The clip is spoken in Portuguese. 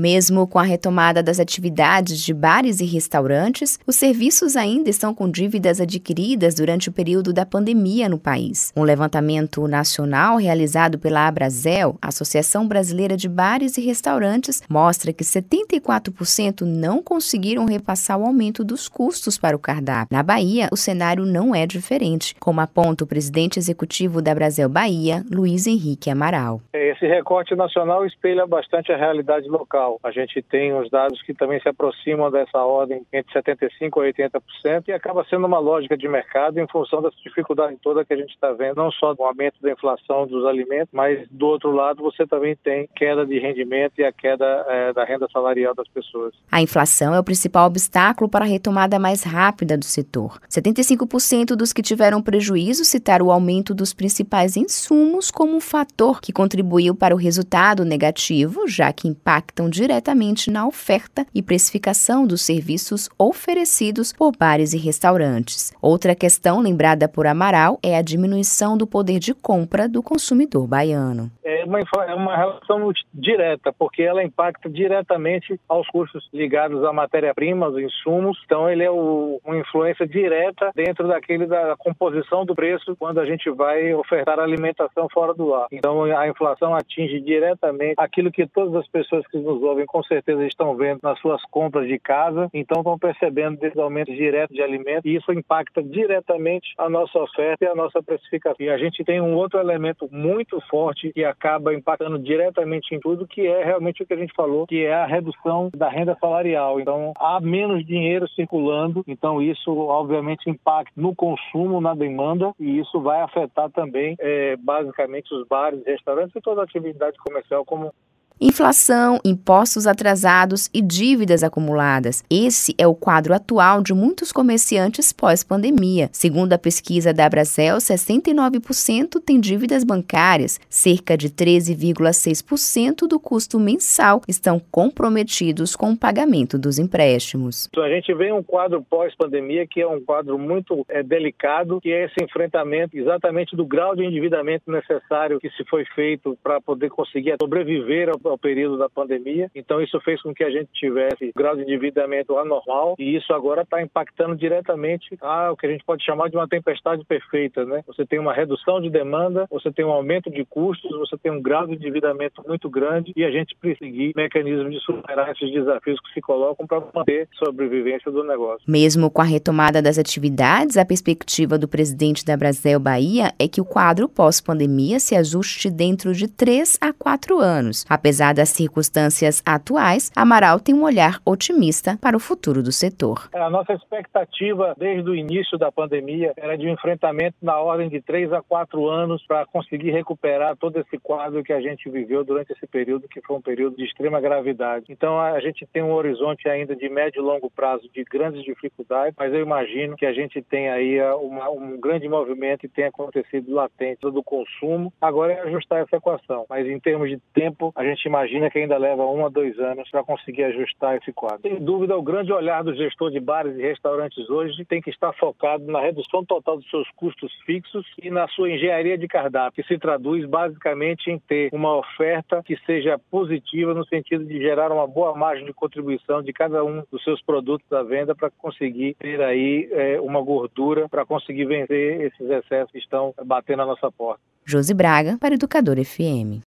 Mesmo com a retomada das atividades de bares e restaurantes, os serviços ainda estão com dívidas adquiridas durante o período da pandemia no país. Um levantamento nacional realizado pela Abrazel, Associação Brasileira de Bares e Restaurantes, mostra que 74% não conseguiram repassar o aumento dos custos para o cardápio. Na Bahia, o cenário não é diferente, como aponta o presidente executivo da Brasil Bahia, Luiz Henrique Amaral. Esse recorte nacional espelha bastante a realidade local. A gente tem os dados que também se aproximam dessa ordem entre 75% e 80% e acaba sendo uma lógica de mercado em função dessa dificuldade toda que a gente está vendo, não só do aumento da inflação dos alimentos, mas do outro lado você também tem queda de rendimento e a queda é, da renda salarial das pessoas. A inflação é o principal obstáculo para a retomada mais rápida do setor. 75% dos que tiveram prejuízo citaram o aumento dos principais insumos como um fator que contribuiu para o resultado negativo, já que impactam diretamente na oferta e precificação dos serviços oferecidos por bares e restaurantes. Outra questão lembrada por Amaral é a diminuição do poder de compra do consumidor baiano é uma, é uma relação direta, porque ela impacta diretamente aos custos ligados à matéria-prima, aos insumos. Então, ele é o, uma influência direta dentro daquele da composição do preço quando a gente vai ofertar alimentação fora do ar. Então, a inflação atinge diretamente aquilo que todas as pessoas que nos ouvem com certeza estão vendo nas suas compras de casa. Então, estão percebendo desses aumentos diretos de alimentos e isso impacta diretamente a nossa oferta e a nossa precificação. E a gente tem um outro elemento muito forte que acaba impactando diretamente em tudo, que é realmente o que a gente falou, que é a redução da renda salarial. Então, há menos dinheiro circulando, então isso obviamente impacta no consumo, na demanda, e isso vai afetar também, é, basicamente, os bares, restaurantes e toda a atividade comercial como Inflação, impostos atrasados e dívidas acumuladas. Esse é o quadro atual de muitos comerciantes pós-pandemia. Segundo a pesquisa da Brasel, 69% têm dívidas bancárias. Cerca de 13,6% do custo mensal estão comprometidos com o pagamento dos empréstimos. A gente vê um quadro pós-pandemia que é um quadro muito é, delicado, que é esse enfrentamento exatamente do grau de endividamento necessário que se foi feito para poder conseguir sobreviver ao ao período da pandemia. Então, isso fez com que a gente tivesse grau de endividamento anormal e isso agora está impactando diretamente a o que a gente pode chamar de uma tempestade perfeita. Né? Você tem uma redução de demanda, você tem um aumento de custos, você tem um grau de endividamento muito grande e a gente precisa seguir mecanismos de superar esses desafios que se colocam para manter a sobrevivência do negócio. Mesmo com a retomada das atividades, a perspectiva do presidente da Brasil Bahia é que o quadro pós-pandemia se ajuste dentro de três a quatro anos. Apesar Apesar das circunstâncias atuais, Amaral tem um olhar otimista para o futuro do setor. A nossa expectativa desde o início da pandemia era de um enfrentamento na ordem de três a quatro anos para conseguir recuperar todo esse quadro que a gente viveu durante esse período, que foi um período de extrema gravidade. Então a gente tem um horizonte ainda de médio e longo prazo de grandes dificuldades, mas eu imagino que a gente tem aí uh, uma, um grande movimento que tem acontecido latente do consumo. Agora é ajustar essa equação, mas em termos de tempo, a gente imagina que ainda leva um a dois anos para conseguir ajustar esse quadro. Sem dúvida, o grande olhar do gestor de bares e restaurantes hoje tem que estar focado na redução total dos seus custos fixos e na sua engenharia de cardápio, que se traduz basicamente em ter uma oferta que seja positiva no sentido de gerar uma boa margem de contribuição de cada um dos seus produtos à venda para conseguir ter aí é, uma gordura para conseguir vencer esses excessos que estão batendo na nossa porta. Josi Braga, para Educador FM.